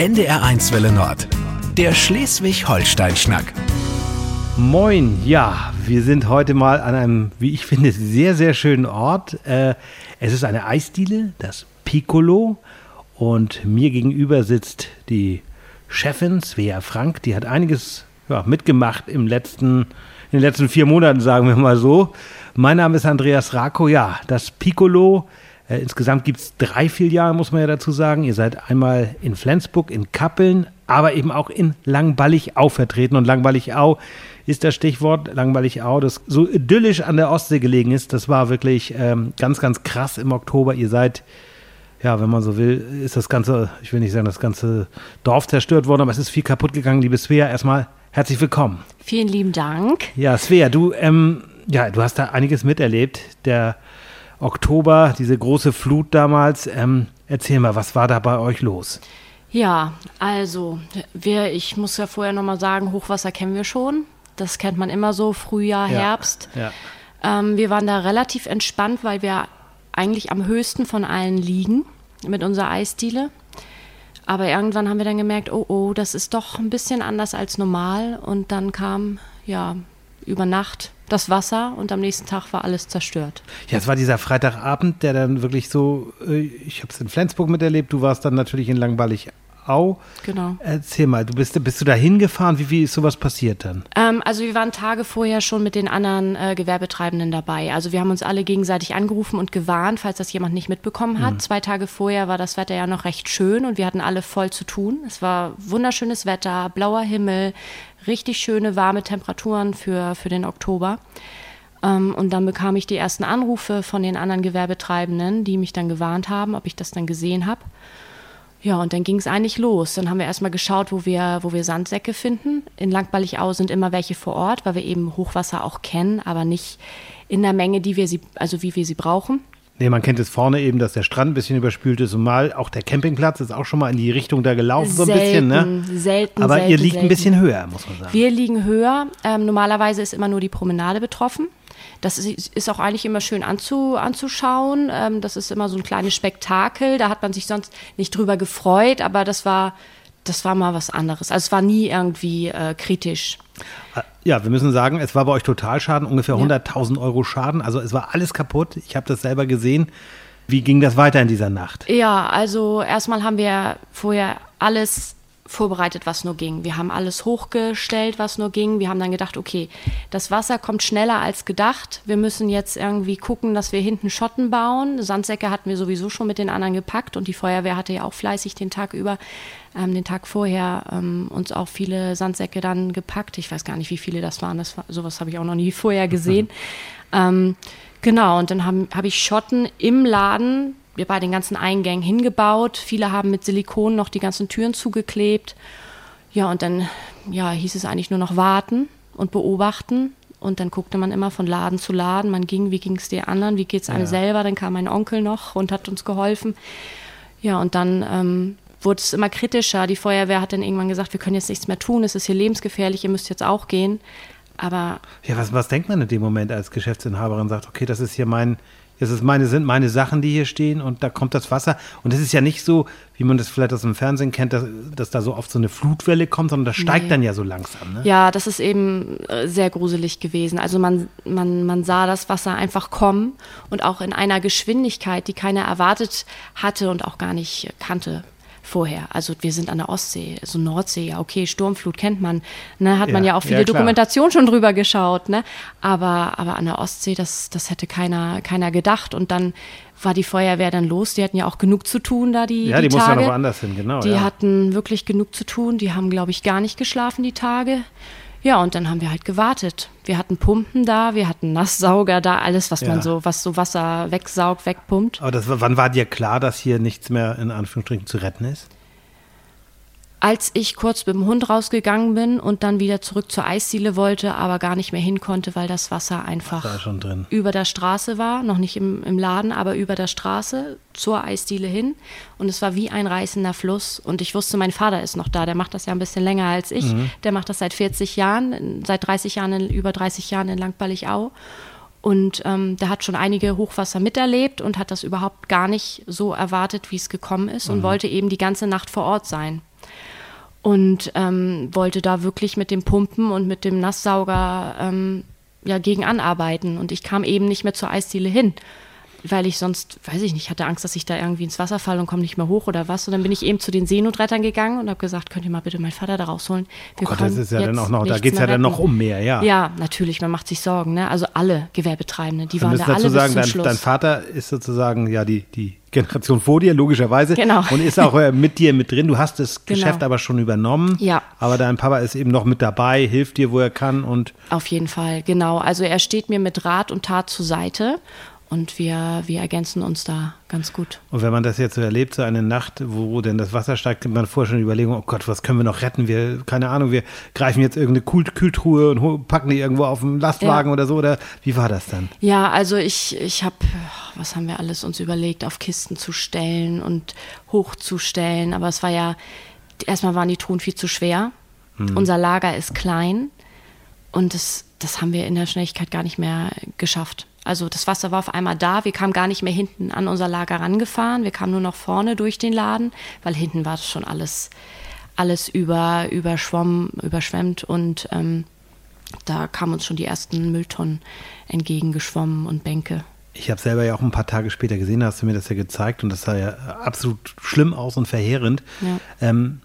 NDR1 Welle Nord. Der Schleswig-Holstein-Schnack. Moin, ja, wir sind heute mal an einem, wie ich finde, sehr, sehr schönen Ort. Äh, es ist eine Eisdiele, das Piccolo. Und mir gegenüber sitzt die Chefin, Svea Frank. Die hat einiges ja, mitgemacht im letzten, in den letzten vier Monaten, sagen wir mal so. Mein Name ist Andreas Rako. Ja, das Piccolo äh, insgesamt gibt es drei Filialen, muss man ja dazu sagen. Ihr seid einmal in Flensburg, in Kappeln, aber eben auch in Langballigau vertreten. Und Langballigau ist das Stichwort. Langballigau, das so idyllisch an der Ostsee gelegen ist, das war wirklich ähm, ganz, ganz krass im Oktober. Ihr seid, ja, wenn man so will, ist das ganze, ich will nicht sagen, das ganze Dorf zerstört worden, aber es ist viel kaputt gegangen. Liebe Svea, erstmal herzlich willkommen. Vielen lieben Dank. Ja, Svea, du, ähm, ja, du hast da einiges miterlebt. Der Oktober, diese große Flut damals. Ähm, erzähl mal, was war da bei euch los? Ja, also, wir, ich muss ja vorher nochmal sagen, Hochwasser kennen wir schon. Das kennt man immer so, Frühjahr, Herbst. Ja, Ähm, wir waren da relativ entspannt, weil wir eigentlich am höchsten von allen liegen mit unserer Eisdiele. Aber irgendwann haben wir dann gemerkt, oh oh, das ist doch ein bisschen anders als normal. Und dann kam, ja, über Nacht das Wasser und am nächsten Tag war alles zerstört. Ja, es war dieser Freitagabend, der dann wirklich so, äh, ich habe es in Flensburg miterlebt, du warst dann natürlich in Langballig Au. Genau. Erzähl mal, du bist, bist du da hingefahren? Wie, wie ist sowas passiert dann? Ähm, also wir waren Tage vorher schon mit den anderen äh, Gewerbetreibenden dabei. Also wir haben uns alle gegenseitig angerufen und gewarnt, falls das jemand nicht mitbekommen hat. Mhm. Zwei Tage vorher war das Wetter ja noch recht schön und wir hatten alle voll zu tun. Es war wunderschönes Wetter, blauer Himmel, richtig schöne warme Temperaturen für, für den Oktober. Ähm, und dann bekam ich die ersten Anrufe von den anderen Gewerbetreibenden, die mich dann gewarnt haben, ob ich das dann gesehen habe. Ja, und dann ging es eigentlich los. Dann haben wir erstmal geschaut, wo wir, wo wir Sandsäcke finden. In Langballigau sind immer welche vor Ort, weil wir eben Hochwasser auch kennen, aber nicht in der Menge, die wir sie, also wie wir sie brauchen. Nee, man kennt es vorne eben, dass der Strand ein bisschen überspült ist und mal auch der Campingplatz ist auch schon mal in die Richtung da gelaufen, so ein bisschen, ne? Selten, Aber selten, ihr liegt selten. ein bisschen höher, muss man sagen. Wir liegen höher. Ähm, normalerweise ist immer nur die Promenade betroffen. Das ist, ist auch eigentlich immer schön anzu, anzuschauen. Ähm, das ist immer so ein kleines Spektakel. Da hat man sich sonst nicht drüber gefreut, aber das war, das war mal was anderes. Also es war nie irgendwie äh, kritisch. Ja, wir müssen sagen, es war bei euch Totalschaden, ungefähr ja. 100.000 Euro Schaden. Also es war alles kaputt. Ich habe das selber gesehen. Wie ging das weiter in dieser Nacht? Ja, also erstmal haben wir vorher alles vorbereitet, was nur ging. Wir haben alles hochgestellt, was nur ging. Wir haben dann gedacht, okay, das Wasser kommt schneller als gedacht. Wir müssen jetzt irgendwie gucken, dass wir hinten Schotten bauen. Sandsäcke hatten wir sowieso schon mit den anderen gepackt und die Feuerwehr hatte ja auch fleißig den Tag über, ähm, den Tag vorher ähm, uns auch viele Sandsäcke dann gepackt. Ich weiß gar nicht, wie viele das waren. Das war, sowas habe ich auch noch nie vorher gesehen. Mhm. Ähm, genau, und dann habe hab ich Schotten im Laden bei den ganzen Eingängen hingebaut. Viele haben mit Silikon noch die ganzen Türen zugeklebt. Ja, und dann ja, hieß es eigentlich nur noch warten und beobachten. Und dann guckte man immer von Laden zu Laden. Man ging, wie ging es den anderen, wie geht es einem ja. selber. Dann kam mein Onkel noch und hat uns geholfen. Ja, und dann ähm, wurde es immer kritischer. Die Feuerwehr hat dann irgendwann gesagt, wir können jetzt nichts mehr tun, es ist hier lebensgefährlich, ihr müsst jetzt auch gehen. Aber. Ja, was, was denkt man in dem Moment als Geschäftsinhaberin? Sagt, okay, das ist hier mein, das ist meine, sind meine Sachen, die hier stehen und da kommt das Wasser. Und es ist ja nicht so, wie man das vielleicht aus dem Fernsehen kennt, dass, dass da so oft so eine Flutwelle kommt, sondern das steigt nee. dann ja so langsam. Ne? Ja, das ist eben äh, sehr gruselig gewesen. Also man, man, man sah das Wasser einfach kommen und auch in einer Geschwindigkeit, die keiner erwartet hatte und auch gar nicht kannte vorher. Also wir sind an der Ostsee, so Nordsee, ja okay, Sturmflut kennt man, ne, hat ja, man ja auch viele ja, Dokumentation schon drüber geschaut, ne? Aber, aber an der Ostsee, das, das hätte keiner, keiner gedacht. Und dann war die Feuerwehr dann los. Die hatten ja auch genug zu tun da die Ja, die, die mussten ja noch woanders hin, genau. Die ja. hatten wirklich genug zu tun. Die haben, glaube ich, gar nicht geschlafen die Tage. Ja, und dann haben wir halt gewartet. Wir hatten Pumpen da, wir hatten Nasssauger da, alles, was ja. man so, was so Wasser wegsaugt, wegpumpt. Aber das, wann war dir klar, dass hier nichts mehr in Anführungsstrichen zu retten ist? Als ich kurz mit dem Hund rausgegangen bin und dann wieder zurück zur Eisdiele wollte, aber gar nicht mehr hin konnte, weil das Wasser einfach über der Straße war, noch nicht im, im Laden, aber über der Straße zur Eisdiele hin. Und es war wie ein reißender Fluss. Und ich wusste, mein Vater ist noch da, der macht das ja ein bisschen länger als ich. Mhm. Der macht das seit 40 Jahren, seit 30 Jahren, in, über 30 Jahren in Langballigau. Und ähm, der hat schon einige Hochwasser miterlebt und hat das überhaupt gar nicht so erwartet, wie es gekommen ist und mhm. wollte eben die ganze Nacht vor Ort sein. Und ähm, wollte da wirklich mit dem Pumpen und mit dem Nasssauger ähm, ja, gegen anarbeiten. Und ich kam eben nicht mehr zur Eisdiele hin weil ich sonst, weiß ich nicht, hatte Angst, dass ich da irgendwie ins Wasser falle und komme nicht mehr hoch oder was. Und dann bin ich eben zu den Seenotrettern gegangen und habe gesagt, könnt ihr mal bitte meinen Vater da rausholen? Wir oh Gott, das ist ja dann auch noch, da geht es ja dann noch um mehr, ja. Ja, natürlich, man macht sich Sorgen, ne? Also alle Gewerbetreibenden, die waren da dazu alle sagen, bis zum dein, Schluss. dein Vater ist sozusagen ja die, die Generation vor dir, logischerweise. Genau. Und ist auch äh, mit dir mit drin. Du hast das Genau. Geschäft aber schon übernommen. Ja. Aber dein Papa ist eben noch mit dabei, hilft dir, wo er kann und Auf jeden Fall, genau. Also er steht mir mit Rat und Tat zur Seite und wir, wir ergänzen uns da ganz gut. Und wenn man das jetzt so erlebt, so eine Nacht, wo denn das Wasser steigt, kann man vorher schon überlegen, oh Gott, was können wir noch retten? Wir, keine Ahnung, wir greifen jetzt irgendeine Kühl Kühltruhe und packen die irgendwo auf den Lastwagen Ja. oder so. Oder wie war das dann? Ja, also ich, ich habe, was haben wir alles uns überlegt, auf Kisten zu stellen und hochzustellen. Aber es war ja, erstmal waren die Truhen viel zu schwer. Unser Lager ist klein und das, das haben wir in der Schnelligkeit gar nicht mehr geschafft. Also das Wasser war auf einmal da, wir kamen gar nicht mehr hinten an unser Lager rangefahren, wir kamen nur noch vorne durch den Laden, weil hinten war das schon alles, alles über, überschwommen, überschwemmt und ähm, da kamen uns schon die ersten Mülltonnen entgegengeschwommen und Bänke. Ich habe selber ja auch ein paar Tage später gesehen, da hast du mir das ja gezeigt und das sah ja absolut schlimm aus und verheerend. Ja. Ähm,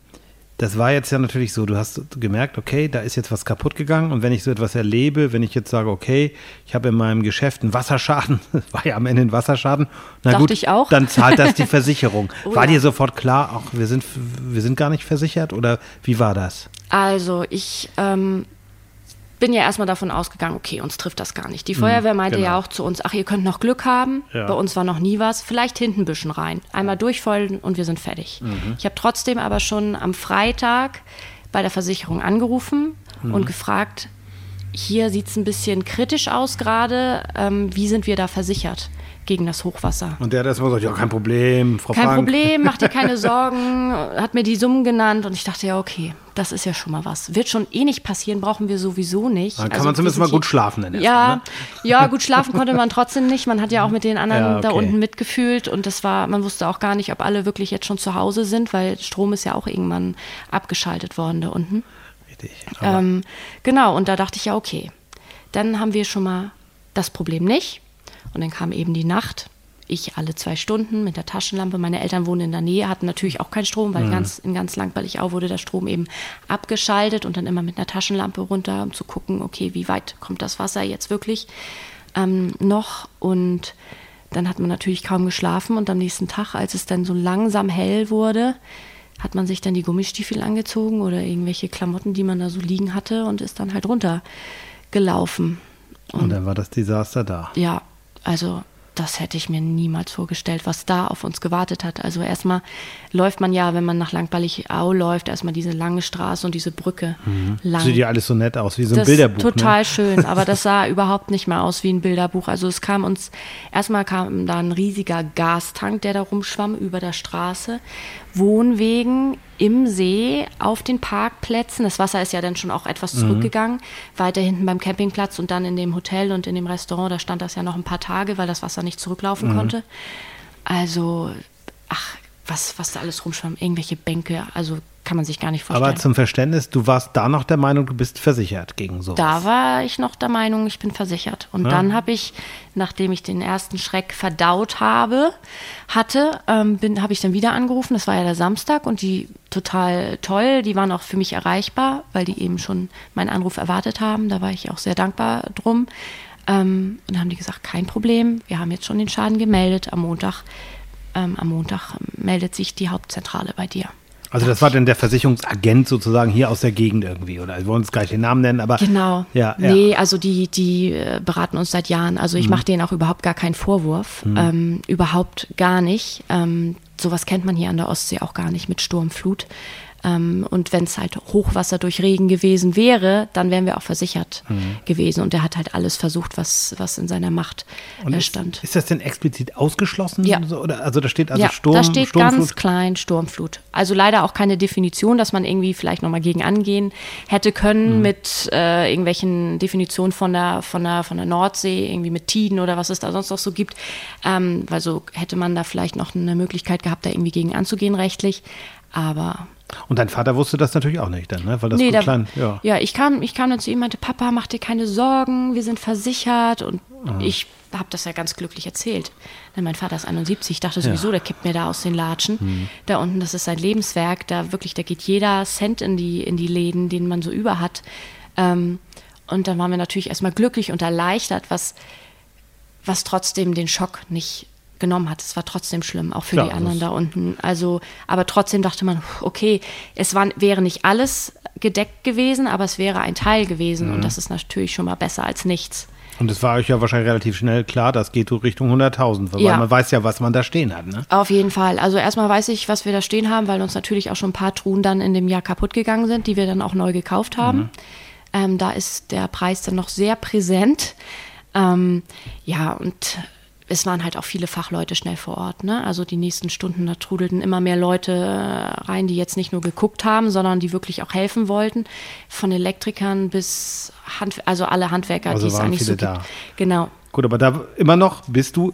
das war jetzt ja natürlich so, du hast gemerkt, okay, da ist jetzt was kaputt gegangen und wenn ich so etwas erlebe, wenn ich jetzt sage, okay, ich habe in meinem Geschäft einen Wasserschaden, war ja am Ende ein Wasserschaden, na Dachte gut, ich auch. dann zahlt das die Versicherung. Oh war dir sofort klar, auch wir sind, wir sind gar nicht versichert oder wie war das? Also ich ähm, bin ja erstmal davon ausgegangen, okay, uns trifft das gar nicht. Die Feuerwehr meinte genau. ja auch zu uns, ach, ihr könnt noch Glück haben. Ja. Bei uns war noch nie was. Vielleicht hinten ein bisschen rein. Einmal durchfolgen und wir sind fertig. Mhm. Ich habe trotzdem aber schon am Freitag bei der Versicherung angerufen Mhm. und gefragt, hier sieht es ein bisschen kritisch aus gerade. Ähm, wie sind wir da versichert gegen das Hochwasser? Und der hat erstmal gesagt, ja, kein Problem, Frau Kein Frank. Problem, mach dir keine Sorgen, hat mir die Summen genannt und ich dachte, ja, okay, das ist ja schon mal was. Wird schon eh nicht passieren, brauchen wir sowieso nicht. Dann kann Also man zumindest mal gut schlafen erst Ja, ne? ja, gut schlafen konnte man trotzdem nicht. Man hat ja auch mit den anderen Ja, da okay. unten mitgefühlt und das war, man wusste auch gar nicht, ob alle wirklich jetzt schon zu Hause sind, weil Strom ist ja auch irgendwann abgeschaltet worden da unten. Richtig. Ähm, genau, und da dachte ich ja, okay, dann haben wir schon mal das Problem nicht. Und dann kam eben die Nacht. Ich alle zwei Stunden mit der Taschenlampe. Meine Eltern wohnen in der Nähe, hatten natürlich auch keinen Strom, weil ganz, in ganz Langballigau wurde der Strom eben abgeschaltet und dann immer mit einer Taschenlampe runter, um zu gucken, okay, wie weit kommt das Wasser jetzt wirklich ähm, noch. Und dann hat man natürlich kaum geschlafen und am nächsten Tag, als es dann so langsam hell wurde, hat man sich dann die Gummistiefel angezogen oder irgendwelche Klamotten, die man da so liegen hatte und ist dann halt runtergelaufen. und dann war das Desaster da. Ja, also das hätte ich mir niemals vorgestellt, was da auf uns gewartet hat. Also erstmal läuft man ja, wenn man nach Langballigau läuft, erstmal diese lange Straße und diese Brücke lang. Sieht ja alles so nett aus, wie so ein Das Bilderbuch. total ne? schön, aber das sah überhaupt nicht mehr aus wie ein Bilderbuch. Also es kam uns, erstmal kam da ein riesiger Gastank, der da rumschwamm über der Straße. Wohnwegen im See, auf den Parkplätzen. Das Wasser ist ja dann schon auch etwas Mhm. zurückgegangen. Weiter hinten beim Campingplatz und dann in dem Hotel und in dem Restaurant, da stand das ja noch ein paar Tage, weil das Wasser nicht zurücklaufen Mhm. konnte. Also, ach, was, was da alles rumschwamm, irgendwelche Bänke, also kann man sich gar nicht vorstellen. Aber zum Verständnis, du warst da noch der Meinung, du bist versichert gegen sowas. Da war ich noch der Meinung, ich bin versichert. Und Ja. dann habe ich, nachdem ich den ersten Schreck verdaut habe, hatte, ähm, habe ich dann wieder angerufen. Das war ja der Samstag und die total toll. Die waren auch für mich erreichbar, weil die eben schon meinen Anruf erwartet haben. Da war ich auch sehr dankbar drum. Ähm, und dann haben die gesagt, kein Problem. Wir haben jetzt schon den Schaden gemeldet. Am Montag, ähm, am Montag meldet sich die Hauptzentrale bei dir. Also das war dann der Versicherungsagent sozusagen hier aus der Gegend irgendwie, oder? Wir wollen uns gleich den Namen nennen, aber Genau. ja, nee, ja. also die, die äh, beraten uns seit Jahren. Also ich mache denen auch überhaupt gar keinen Vorwurf. Ähm, überhaupt gar nicht. Ähm, sowas kennt man hier an der Ostsee auch gar nicht mit Sturm, Flut. Ähm, und wenn es halt Hochwasser durch Regen gewesen wäre, dann wären wir auch versichert gewesen. Und der hat halt alles versucht, was, was in seiner Macht äh, ist, stand. ist das denn explizit ausgeschlossen? Ja. So, oder? Also da steht also ja, Sturm, da steht Sturmflut. ganz klein Sturmflut. Also leider auch keine Definition, dass man irgendwie vielleicht nochmal gegen angehen hätte Mhm. können mit äh, irgendwelchen Definitionen von der, von, der, von der Nordsee, irgendwie mit Tiden oder was es da sonst noch so gibt. Ähm, weil so hätte man da vielleicht noch eine Möglichkeit gehabt, da irgendwie gegen anzugehen rechtlich. Aber Und dein Vater wusste das natürlich auch nicht dann, ne? Weil das Nee, gut da- klein, ja. Ja, ich kam, ich kam dann zu ihm und meinte, Papa, mach dir keine Sorgen, wir sind versichert. Und Ah. ich habe das ja ganz glücklich erzählt. Denn mein Vater ist 71, ich dachte sowieso, der kippt mir da aus den Latschen. Hm. Da unten, das ist sein Lebenswerk, da wirklich, da geht jeder Cent in die, in die Läden, den man so über hat. Ähm, und dann waren wir natürlich erstmal glücklich und erleichtert, was, was trotzdem den Schock nicht genommen hat. Es war trotzdem schlimm, auch für Klar, die anderen da unten. Also, aber trotzdem dachte man, okay, es war, wäre nicht alles gedeckt gewesen, aber es wäre ein Teil gewesen Mhm. und das ist natürlich schon mal besser als nichts. Und es war euch ja wahrscheinlich relativ schnell klar, das geht so Richtung 100.000, weil Ja. man weiß ja, was man da stehen hat, ne? Auf jeden Fall. Also erstmal weiß ich, was wir da stehen haben, weil uns natürlich auch schon ein paar Truhen dann in dem Jahr kaputt gegangen sind, die wir dann auch neu gekauft haben. Ähm, da ist der Preis dann noch sehr präsent. Ähm, ja, und es waren halt auch viele Fachleute schnell vor Ort. Ne? Also die nächsten Stunden, da trudelten immer mehr Leute äh, rein, die jetzt nicht nur geguckt haben, sondern die wirklich auch helfen wollten. Von Elektrikern bis Hand, also alle Handwerker, Also die es eigentlich so viele gibt. da. Genau. Gut, aber da immer noch bist du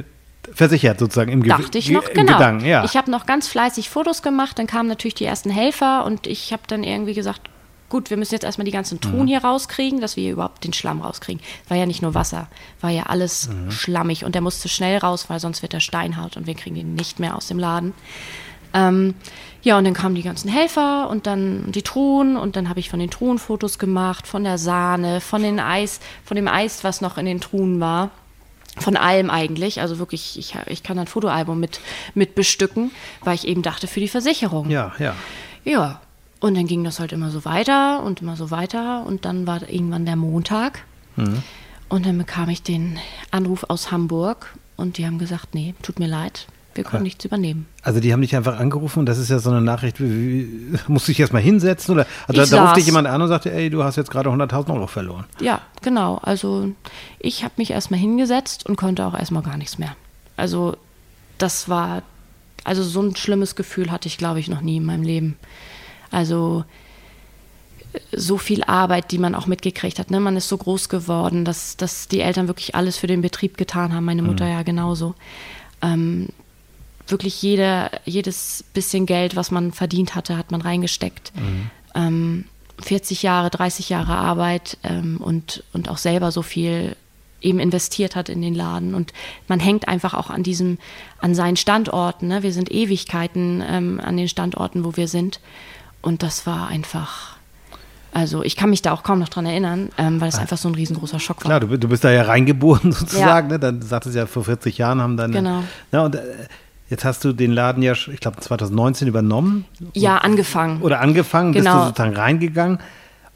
versichert sozusagen im, Ge Dachte ich noch, genau. Gedanken, ja. Ich habe noch ganz fleißig Fotos gemacht, dann kamen natürlich die ersten Helfer und ich habe dann irgendwie gesagt, gut, wir müssen jetzt erstmal die ganzen Mhm. Truhen hier rauskriegen, dass wir hier überhaupt den Schlamm rauskriegen. War ja nicht nur Wasser, war ja alles Mhm. schlammig und der musste schnell raus, weil sonst wird er steinhart und wir kriegen ihn nicht mehr aus dem Laden. Ähm, ja, und dann kamen die ganzen Helfer und dann die Truhen und dann habe ich von den Truhen Fotos gemacht, von der Sahne, von den Eis, von dem Eis, was noch in den Truhen war. Von allem eigentlich. Also wirklich, ich, ich kann ein Fotoalbum mit, mit bestücken, weil ich eben dachte, für die Versicherung. ja, ja. Ja. Und dann ging das halt immer so weiter und immer so weiter. Und dann war irgendwann der Montag. Und dann bekam ich den Anruf aus Hamburg und die haben gesagt, nee, tut mir leid, wir können nichts übernehmen. Also die haben dich einfach angerufen und das ist ja so eine Nachricht, wie, wie, musst du dich erstmal hinsetzen oder also Ich da, da ruft dich jemand an und sagte, ey, du hast jetzt gerade 100.000 Euro verloren. Ja, genau. Also ich habe mich erstmal hingesetzt und konnte auch erstmal gar nichts mehr. Also das war, also so ein schlimmes Gefühl hatte ich, glaube ich, noch nie in meinem Leben. Also so viel Arbeit, die man auch mitgekriegt hat. Ne? Man ist so groß geworden, dass, dass die Eltern wirklich alles für den Betrieb getan haben. Meine Mutter ja genauso. Ähm, wirklich jede, jedes bisschen Geld, was man verdient hatte, hat man reingesteckt. Ähm, 40 Jahre, 30 Jahre Arbeit ähm, und, und auch selber so viel eben investiert hat in den Laden. Und man hängt einfach auch an diesem, an seinen Standorten. Ne? Wir sind Ewigkeiten ähm, an den Standorten, wo wir sind. Und das war einfach, also ich kann mich da auch kaum noch dran erinnern, ähm, weil es einfach so ein riesengroßer Schock war. Klar, du, du bist da ja reingeboren sozusagen, ne? Dann sagtest du ja, vor 40 Jahren haben dann. Genau. Na, und äh, jetzt hast du den Laden ja, ich glaube, 2019 übernommen. Ja, angefangen. Oder angefangen, bist du Genau. sozusagen reingegangen.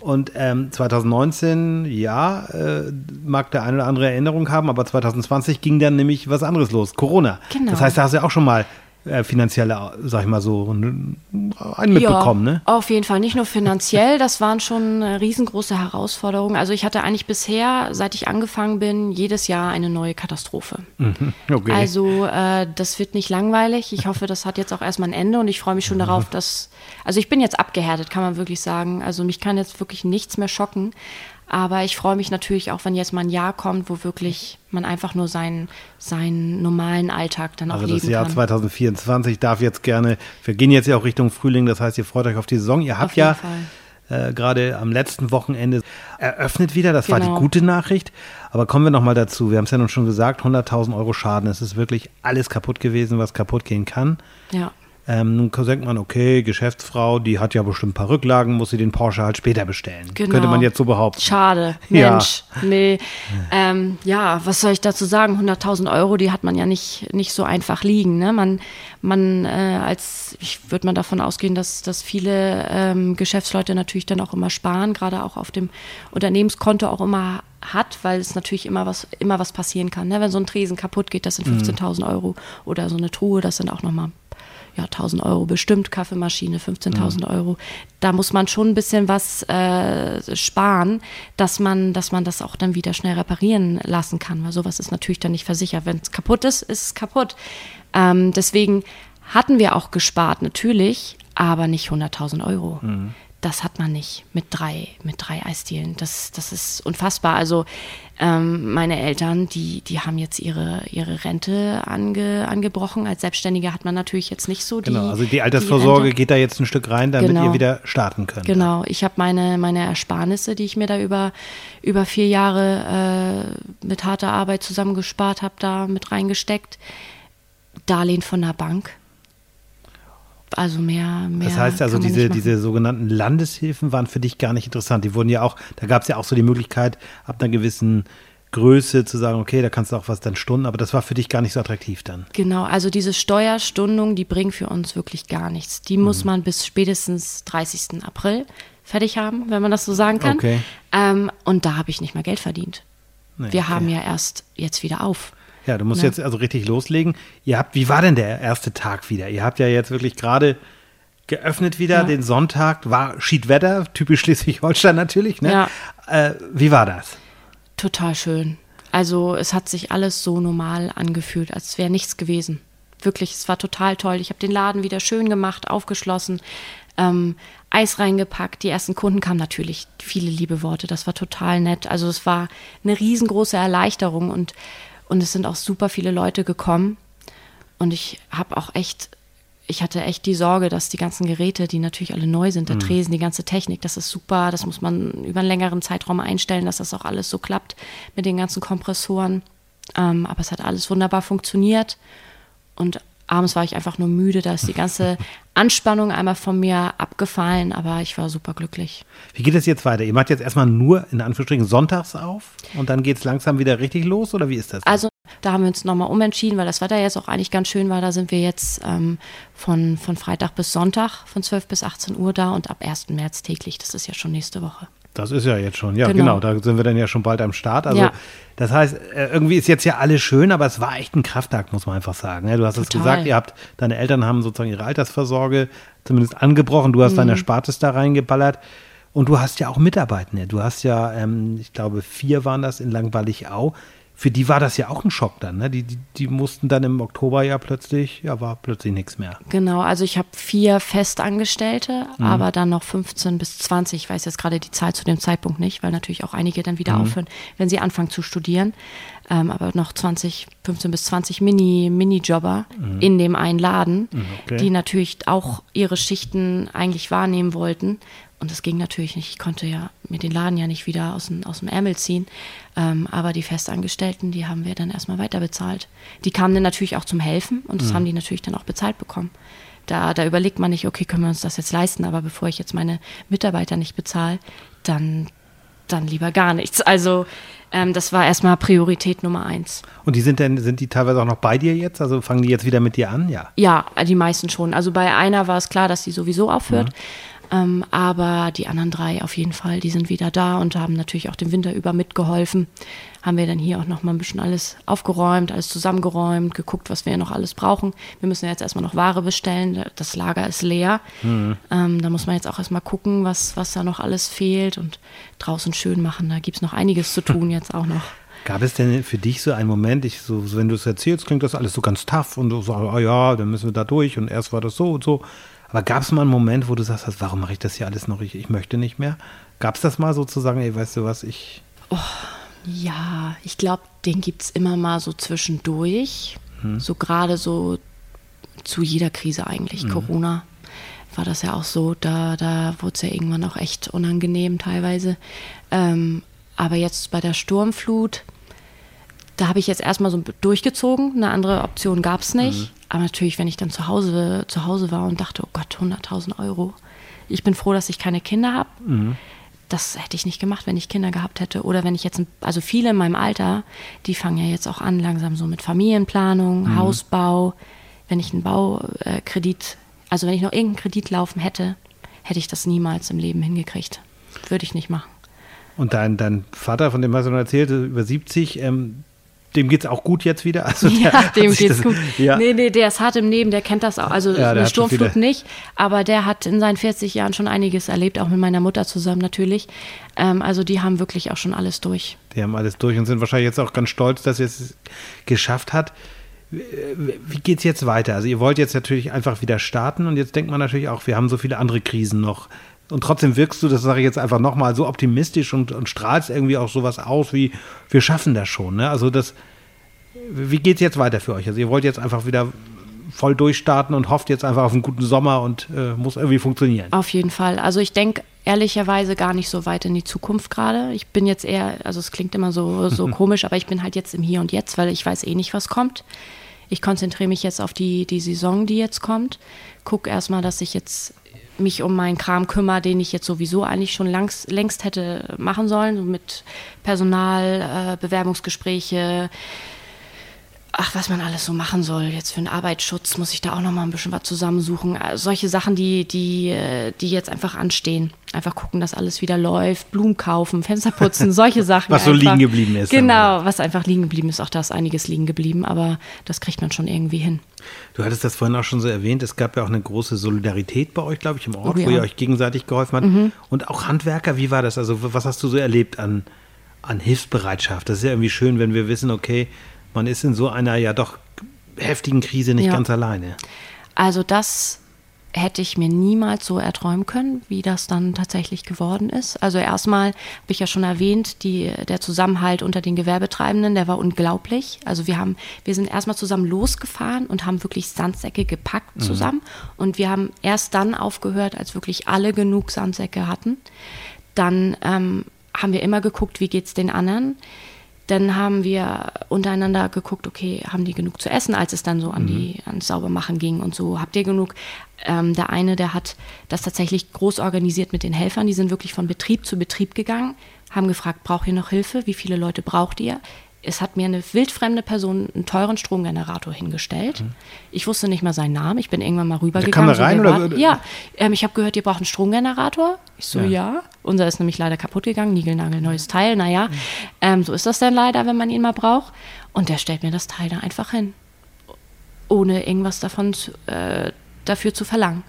Und ähm, 2019, ja, äh, mag der eine oder andere Erinnerung haben, aber 2020 ging dann nämlich was anderes los, Corona. Genau. Das heißt, da hast du ja auch schon mal äh, finanzielle, sag ich mal so, n- einen mitbekommen, ja, ne? Auf jeden Fall, nicht nur finanziell, das waren schon äh, riesengroße Herausforderungen. Also ich hatte eigentlich bisher, seit ich angefangen bin, jedes Jahr eine neue Katastrophe. Okay. Also äh, das wird nicht langweilig. Ich hoffe, das hat jetzt auch erstmal ein Ende und ich freue mich schon darauf, dass. Also ich bin jetzt abgehärtet, kann man wirklich sagen. Also mich kann jetzt wirklich nichts mehr schocken. Aber ich freue mich natürlich auch, wenn jetzt mal ein Jahr kommt, wo wirklich man einfach nur seinen, seinen normalen Alltag dann auch Also leben das Jahr kann. 2024 darf jetzt gerne, wir gehen jetzt ja auch Richtung Frühling, das heißt, ihr freut euch auf die Saison. Ihr habt Auf ja Fall. äh, gerade am letzten Wochenende eröffnet wieder, das war die Genau. gute Nachricht. Aber kommen wir nochmal dazu, wir haben es ja nun schon gesagt, 100.000 Euro Schaden, es ist wirklich alles kaputt gewesen, was kaputt gehen kann. Ja. Ähm, nun denkt man, okay, Geschäftsfrau, die hat ja bestimmt ein paar Rücklagen, muss sie den Porsche halt später bestellen. Genau. Könnte man jetzt so behaupten. Schade, Ja. Mensch. Nee. Ähm, ja, was soll ich dazu sagen? 100.000 Euro, die hat man ja nicht, nicht so einfach liegen. Ne? Man, man äh, als, ich würde mal davon ausgehen, dass, dass viele ähm, Geschäftsleute natürlich dann auch immer sparen, gerade auch auf dem Unternehmenskonto auch immer hat, weil es natürlich immer was, immer was passieren kann. Ne? Wenn so ein Tresen kaputt geht, das sind 15.000 Euro oder so eine Truhe, das sind auch nochmal ja, 1000 Euro bestimmt, Kaffeemaschine 15.000 Euro. Da muss man schon ein bisschen was äh, sparen, dass man, dass man das auch dann wieder schnell reparieren lassen kann, weil sowas ist natürlich dann nicht versichert. Wenn es kaputt ist, ist es kaputt. Ähm, deswegen hatten wir auch gespart, natürlich, aber nicht 100.000 Euro. Das hat man nicht mit drei, mit drei Eisdielen. Das, das ist unfassbar. Also ähm, meine Eltern, die, die haben jetzt ihre, ihre Rente ange, angebrochen. Als Selbstständiger hat man natürlich jetzt nicht so die. Genau, also die Altersvorsorge die geht da jetzt ein Stück rein, damit genau. ihr wieder starten könnt. Genau, ich habe meine, meine Ersparnisse, die ich mir da über, über vier Jahre äh, mit harter Arbeit zusammengespart habe, da mit reingesteckt. Darlehen von der Bank also mehr, mehr. Das heißt also, diese, diese sogenannten Landeshilfen waren für dich gar nicht interessant. Die wurden ja auch, da gab es ja auch so die Möglichkeit, ab einer gewissen Größe zu sagen, okay, da kannst du auch was dann stunden, aber das war für dich gar nicht so attraktiv dann. Genau, also diese Steuerstundung, die bringen für uns wirklich gar nichts. Die mhm. muss man bis spätestens 30. April fertig haben, wenn man das so sagen kann. Okay. Ähm, und da habe ich nicht mal Geld verdient. Nee, Wir okay. haben ja erst jetzt wieder auf. Ja, du musst ja. jetzt also richtig loslegen. Ihr habt, wie war denn der erste Tag wieder? Ihr habt ja jetzt wirklich gerade geöffnet wieder, ja. den Sonntag, war Schiedwetter, typisch Schleswig-Holstein natürlich, ne? Ja. Äh, wie war das? Total schön. Also es hat sich alles so normal angefühlt, als wäre nichts gewesen. Wirklich, es war total toll. Ich habe den Laden wieder schön gemacht, aufgeschlossen, ähm, Eis reingepackt. Die ersten Kunden kamen natürlich viele liebe Worte. Das war total nett. Also es war eine riesengroße Erleichterung und und es sind auch super viele Leute gekommen. Und ich habe auch echt, ich hatte echt die Sorge, dass die ganzen Geräte, die natürlich alle neu sind, der mhm. Tresen, die ganze Technik, das ist super, das muss man über einen längeren Zeitraum einstellen, dass das auch alles so klappt mit den ganzen Kompressoren. Ähm, aber es hat alles wunderbar funktioniert. Und abends war ich einfach nur müde, da ist die ganze Anspannung einmal von mir abgefallen, aber ich war super glücklich. Wie geht es jetzt weiter? Ihr macht jetzt erstmal nur in Anführungsstrichen sonntags auf und dann geht es langsam wieder richtig los oder wie ist das? Also da haben wir uns nochmal umentschieden, weil das Wetter jetzt auch eigentlich ganz schön war. Da sind wir jetzt ähm, von, von Freitag bis Sonntag von 12 bis 18 Uhr da und ab 1. März täglich. Das ist ja schon nächste Woche. Das ist ja jetzt schon, ja genau. genau, da sind wir dann ja schon bald am Start. Also ja. das heißt, äh, irgendwie ist jetzt ja alles schön, aber es war echt ein Krafttag, muss man einfach sagen. Du hast es gesagt, ihr habt, deine Eltern haben sozusagen ihre Altersvorsorge zumindest angebrochen, du hast mhm. deine Erspartes da reingeballert und du hast ja auch Mitarbeitende. Du hast ja, ähm, ich glaube, vier waren das in Langweilig-Au für die war das ja auch ein Schock dann. Ne? Die, die, die mussten dann im Oktober ja plötzlich, ja, war plötzlich nichts mehr. Genau, also ich habe vier Festangestellte, mhm. aber dann noch 15 bis 20. Ich weiß jetzt gerade die Zahl zu dem Zeitpunkt nicht, weil natürlich auch einige dann wieder mhm. aufhören, wenn sie anfangen zu studieren. Ähm, aber noch 20, 15 bis 20 Mini, Mini-Jobber mhm. in dem einen Laden, mhm, okay. die natürlich auch ihre Schichten eigentlich wahrnehmen wollten. Und das ging natürlich nicht. Ich konnte ja mir den Laden ja nicht wieder aus dem, aus dem Ärmel ziehen. Ähm, aber die Festangestellten, die haben wir dann erstmal weiter bezahlt. Die kamen dann natürlich auch zum Helfen und das mhm. haben die natürlich dann auch bezahlt bekommen. Da, da überlegt man nicht, okay, können wir uns das jetzt leisten, aber bevor ich jetzt meine Mitarbeiter nicht bezahle, dann, dann lieber gar nichts. Also ähm, das war erstmal Priorität Nummer eins. Und die sind denn, sind die teilweise auch noch bei dir jetzt? Also fangen die jetzt wieder mit dir an? Ja. Ja, die meisten schon. Also bei einer war es klar, dass sie sowieso aufhört. Mhm. Ähm, aber die anderen drei auf jeden Fall, die sind wieder da und haben natürlich auch den Winter über mitgeholfen. Haben wir dann hier auch noch mal ein bisschen alles aufgeräumt, alles zusammengeräumt, geguckt, was wir noch alles brauchen. Wir müssen jetzt erstmal noch Ware bestellen. Das Lager ist leer. Mhm. Ähm, da muss man jetzt auch erstmal gucken, was, was da noch alles fehlt und draußen schön machen. Da gibt es noch einiges zu tun jetzt auch noch. Gab es denn für dich so einen Moment, ich so, wenn du es erzählst, klingt das alles so ganz tough und du sagst, oh ja, dann müssen wir da durch und erst war das so und so. Aber gab es mal einen Moment, wo du sagst, warum mache ich das hier alles noch? Ich, ich möchte nicht mehr. Gab es das mal sozusagen, ey, weißt du was, ich. Oh, ja, ich glaube, den gibt es immer mal so zwischendurch. Hm. So gerade so zu jeder Krise eigentlich. Hm. Corona war das ja auch so. Da, da wurde es ja irgendwann auch echt unangenehm teilweise. Ähm, aber jetzt bei der Sturmflut, da habe ich jetzt erstmal so durchgezogen. Eine andere Option gab es nicht. Mhm. Aber natürlich, wenn ich dann zu Hause, zu Hause war und dachte, oh Gott, 100.000 Euro. Ich bin froh, dass ich keine Kinder habe. Mhm. Das hätte ich nicht gemacht, wenn ich Kinder gehabt hätte. Oder wenn ich jetzt, also viele in meinem Alter, die fangen ja jetzt auch an, langsam so mit Familienplanung, mhm. Hausbau. Wenn ich einen Baukredit, also wenn ich noch irgendeinen Kredit laufen hätte, hätte ich das niemals im Leben hingekriegt. Würde ich nicht machen. Und dein, dein Vater, von dem hast du noch erzählt, über 70, ähm, dem geht es auch gut jetzt wieder. Also ja, dem geht's das, gut. Ja. Nee, nee, der ist hart im Leben, der kennt das auch. Also ja, eine Sturmflut nicht, aber der hat in seinen 40 Jahren schon einiges erlebt, auch mit meiner Mutter zusammen natürlich. Ähm, also die haben wirklich auch schon alles durch. Die haben alles durch und sind wahrscheinlich jetzt auch ganz stolz, dass ihr es geschafft hat. Wie geht es jetzt weiter? Also ihr wollt jetzt natürlich einfach wieder starten und jetzt denkt man natürlich auch, wir haben so viele andere Krisen noch Und trotzdem wirkst du, das sage ich jetzt einfach nochmal, so optimistisch und, und strahlst irgendwie auch sowas aus wie, wir schaffen das schon. Ne? Also das, wie geht es jetzt weiter für euch? Also ihr wollt jetzt einfach wieder voll durchstarten und hofft jetzt einfach auf einen guten Sommer und äh, muss irgendwie funktionieren. Auf jeden Fall. Also ich denke ehrlicherweise gar nicht so weit in die Zukunft gerade. Ich bin jetzt eher, also es klingt immer so, so komisch, aber ich bin halt jetzt im Hier und Jetzt, weil ich weiß eh nicht, was kommt. Ich konzentriere mich jetzt auf die, die Saison, die jetzt kommt. Guck erstmal, dass ich jetzt mich um meinen Kram kümmere, den ich jetzt sowieso eigentlich schon langs, längst hätte machen sollen, so mit Personal, äh, Bewerbungsgespräche, ach, was man alles so machen soll. Jetzt für den Arbeitsschutz muss ich da auch noch mal ein bisschen was zusammensuchen. Also solche Sachen, die, die, äh, die jetzt einfach anstehen. Einfach gucken, dass alles wieder läuft, Blumen kaufen, Fenster putzen, solche Sachen. was so liegen geblieben ist. Genau, was einfach liegen geblieben ist. Auch da ist einiges liegen geblieben, aber das kriegt man schon irgendwie hin. Du hattest das vorhin auch schon so erwähnt, es gab ja auch eine große Solidarität bei euch, glaube ich, im Ort, oh, ja. wo ihr euch gegenseitig geholfen habt. Mhm. Und auch Handwerker, wie war das? Also was hast du so erlebt an, an Hilfsbereitschaft? Das ist ja irgendwie schön, wenn wir wissen, okay, man ist in so einer ja doch heftigen Krise nicht ja. ganz alleine. Also das hätte ich mir niemals so erträumen können, wie das dann tatsächlich geworden ist. Also erstmal habe ich ja schon erwähnt, die, der Zusammenhalt unter den Gewerbetreibenden, der war unglaublich. Also wir haben, wir sind erstmal zusammen losgefahren und haben wirklich Sandsäcke gepackt mhm. zusammen. Mhm. Und wir haben erst dann aufgehört, als wirklich alle genug Sandsäcke hatten. Dann ähm, haben wir immer geguckt, wie geht es den anderen. Dann haben wir untereinander geguckt, okay, haben die genug zu essen, als es dann so an mhm. die ans Saubermachen ging und so. Habt ihr genug? Ähm, der eine, der hat das tatsächlich groß organisiert mit den Helfern. Die sind wirklich von Betrieb zu Betrieb gegangen, haben gefragt, braucht ihr noch Hilfe? Wie viele Leute braucht ihr? Es hat mir eine wildfremde Person einen teuren Stromgenerator hingestellt. Mhm. Ich wusste nicht mal seinen Namen. Ich bin irgendwann mal rübergegangen. Kam rein, so, oder? Ja, ähm, ich habe gehört, ihr braucht einen Stromgenerator. Ich so, ja. ja. Unser ist nämlich leider kaputt gegangen, Nigelnagel, neues Teil. Naja, mhm. ähm, so ist das dann leider, wenn man ihn mal braucht. Und der stellt mir das Teil da einfach hin. Ohne irgendwas davon zu, äh, dafür zu verlangen.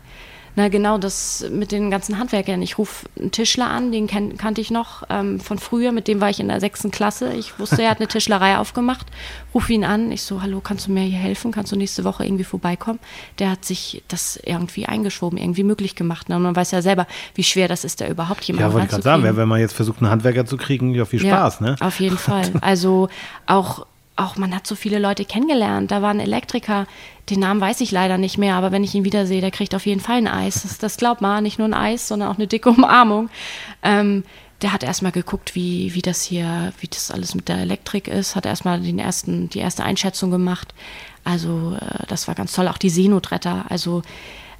Na genau, das mit den ganzen Handwerkern. Ich rufe einen Tischler an, den kan kannte ich noch ähm, von früher, mit dem war ich in der sechsten Klasse. Ich wusste, er hat eine Tischlerei aufgemacht. Rufe ihn an, ich so, hallo, kannst du mir hier helfen? Kannst du nächste Woche irgendwie vorbeikommen? Der hat sich das irgendwie eingeschoben, irgendwie möglich gemacht. Und man weiß ja selber, wie schwer das ist, da überhaupt jemanden Ja, wollte ich gerade sagen, wenn man jetzt versucht, einen Handwerker zu kriegen, ja, viel Spaß, ja, ne? Auf jeden Fall. Also auch auch man hat so viele Leute kennengelernt. Da war ein Elektriker, den Namen weiß ich leider nicht mehr, aber wenn ich ihn wiedersehe, der kriegt auf jeden Fall ein Eis. Das, das glaubt man, nicht nur ein Eis, sondern auch eine dicke Umarmung. Ähm, der hat erstmal geguckt, wie, wie das hier, wie das alles mit der Elektrik ist, hat erstmal den ersten, die erste Einschätzung gemacht. Also äh, das war ganz toll. Auch die Seenotretter, also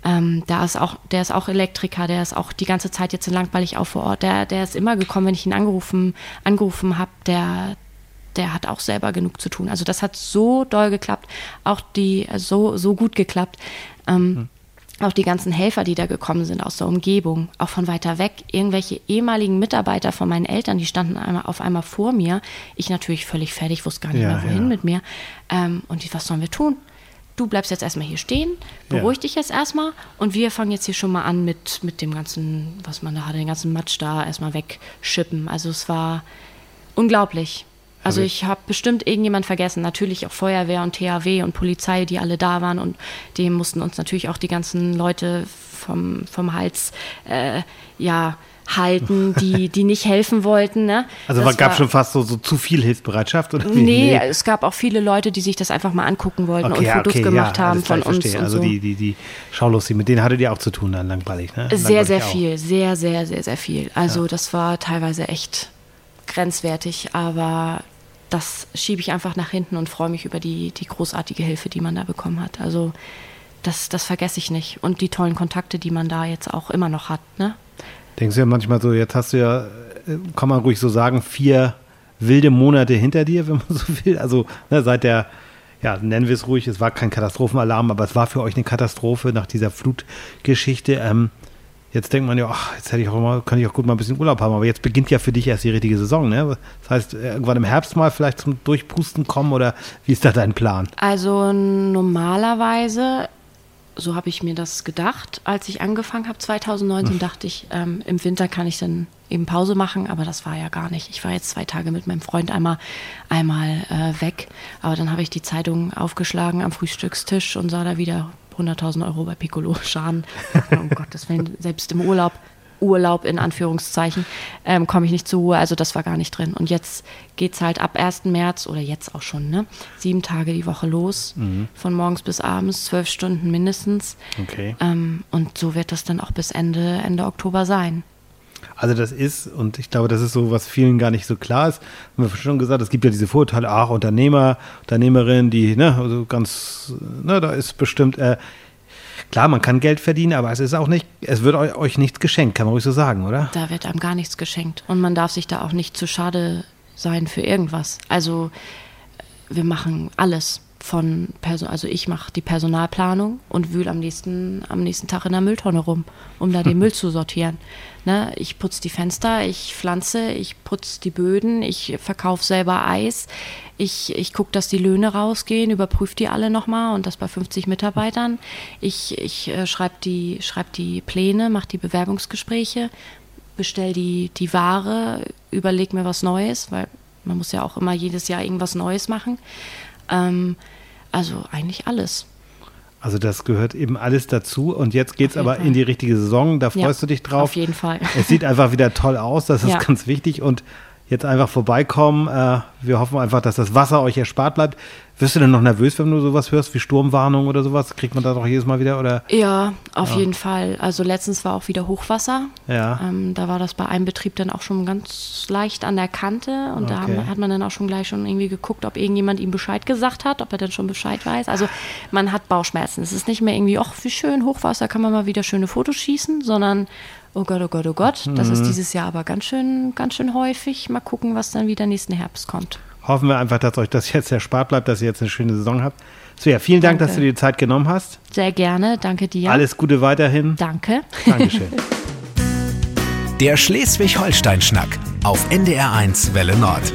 ähm, da ist auch, der ist auch Elektriker, der ist auch die ganze Zeit jetzt in Langweilig auch vor Ort. Der, der ist immer gekommen, wenn ich ihn angerufen, angerufen habe. Der, der hat auch selber genug zu tun. Also das hat so doll geklappt, auch die, so, so gut geklappt. Ähm, hm. Auch die ganzen Helfer, die da gekommen sind aus der Umgebung, auch von weiter weg, irgendwelche ehemaligen Mitarbeiter von meinen Eltern, die standen einmal, auf einmal vor mir. Ich natürlich völlig fertig, wusste gar nicht ja, mehr, wohin ja. mit mir. Ähm, und die, was sollen wir tun? du bleibst jetzt erstmal hier stehen, beruhig ja. dich jetzt erstmal und wir fangen jetzt hier schon mal an mit, mit dem ganzen, was man da hatte, den ganzen Matsch da erstmal wegschippen. Also es war unglaublich. Also ich habe bestimmt irgendjemand vergessen. Natürlich auch Feuerwehr und THW und Polizei, die alle da waren und dem mussten uns natürlich auch die ganzen Leute vom, vom Hals äh, ja halten, die, die nicht helfen wollten. Ne? Also es gab schon fast so, so zu viel Hilfsbereitschaft? Oder nee, nee, es gab auch viele Leute, die sich das einfach mal angucken wollten okay, und Fotos okay, gemacht ja, haben von uns. Und also so. die, die, die Schaulustig, mit denen hattet ihr auch zu tun dann langweilig, ne? Sehr, sehr viel, sehr, sehr, sehr, sehr viel. Also ja. das war teilweise echt grenzwertig, aber das schiebe ich einfach nach hinten und freue mich über die, die großartige Hilfe, die man da bekommen hat. Also das, das vergesse ich nicht. Und die tollen Kontakte, die man da jetzt auch immer noch hat. Ne? Denkst du ja manchmal so, jetzt hast du ja, äh, kann man ruhig so sagen, vier wilde Monate hinter dir, wenn man so will. Also ne, seit der, ja, nennen wir es ruhig, es war kein Katastrophenalarm, aber es war für euch eine Katastrophe nach dieser Flutgeschichte. Ähm, Jetzt denkt man ja, ach, jetzt hätte ich auch mal, kann ich auch gut mal ein bisschen Urlaub haben, aber jetzt beginnt ja für dich erst die richtige Saison, ne? Das heißt, irgendwann im Herbst mal vielleicht zum Durchpusten kommen oder wie ist da dein Plan? Also normalerweise, so habe ich mir das gedacht, als ich angefangen habe 2019, hm. dachte ich, ähm, im Winter kann ich dann eben Pause machen, aber das war ja gar nicht. Ich war jetzt zwei Tage mit meinem Freund einmal, einmal äh, weg, aber dann habe ich die Zeitung aufgeschlagen am Frühstückstisch und sah da wieder 100.000 Euro bei Piccolo Schaden. um Gottes Willen, selbst im Urlaub Urlaub in Anführungszeichen, ähm, komme ich nicht zur Ruhe. Also das war gar nicht drin. Und jetzt geht es halt ab 1. März oder jetzt auch schon, ne? Sieben Tage die Woche los, mhm. von morgens bis abends, zwölf Stunden mindestens. Okay. Ähm, und so wird das dann auch bis Ende, Ende Oktober sein. Also das ist, und ich glaube, das ist so, was vielen gar nicht so klar ist. Haben wir schon gesagt, es gibt ja diese Vorurteile, ach, Unternehmer, Unternehmerin, die, ne, also ganz, ne, da ist bestimmt, äh, klar, man kann Geld verdienen, aber es ist auch nicht, es wird euch nichts geschenkt, kann man ruhig so sagen, oder? Da wird einem gar nichts geschenkt. Und man darf sich da auch nicht zu schade sein für irgendwas. Also wir machen alles von Person, also ich mache die Personalplanung und wühle am nächsten, am nächsten Tag in der Mülltonne rum, um da den Müll zu sortieren. Ne? Ich putze die Fenster, ich pflanze, ich putze die Böden, ich verkaufe selber Eis, ich, ich gucke, dass die Löhne rausgehen, überprüfe die alle nochmal und das bei 50 Mitarbeitern. Ich, ich äh, schreibe die, schreib die Pläne, mache die Bewerbungsgespräche, bestelle die, die Ware, überlege mir was Neues, weil man muss ja auch immer jedes Jahr irgendwas Neues machen. Ähm, also eigentlich alles. Also das gehört eben alles dazu und jetzt geht es aber Fall. in die richtige Saison, da freust ja, du dich drauf. Auf jeden Fall. Es sieht einfach wieder toll aus, das ist ja. ganz wichtig und jetzt einfach vorbeikommen. Äh, wir hoffen einfach, dass das Wasser euch erspart bleibt. Wirst du denn noch nervös, wenn du sowas hörst wie Sturmwarnung oder sowas? Kriegt man da doch jedes Mal wieder? Oder? Ja, auf ja. jeden Fall. Also letztens war auch wieder Hochwasser. Ja. Ähm, da war das bei einem Betrieb dann auch schon ganz leicht an der Kante und okay. da hat man dann auch schon gleich schon irgendwie geguckt, ob irgendjemand ihm Bescheid gesagt hat, ob er dann schon Bescheid weiß. Also man hat Bauchschmerzen. Es ist nicht mehr irgendwie, ach, wie schön, Hochwasser, kann man mal wieder schöne Fotos schießen, sondern oh Gott, oh Gott, oh Gott, das mhm. ist dieses Jahr aber ganz schön, ganz schön häufig. Mal gucken, was dann wieder nächsten Herbst kommt hoffen wir einfach, dass euch das jetzt erspart bleibt, dass ihr jetzt eine schöne Saison habt. Svea, vielen Dank, dass du dir die Zeit genommen hast. Sehr gerne, danke dir. Alles Gute weiterhin. Danke. Dankeschön. Der Schleswig-Holstein-Schnack auf NDR1 Welle Nord.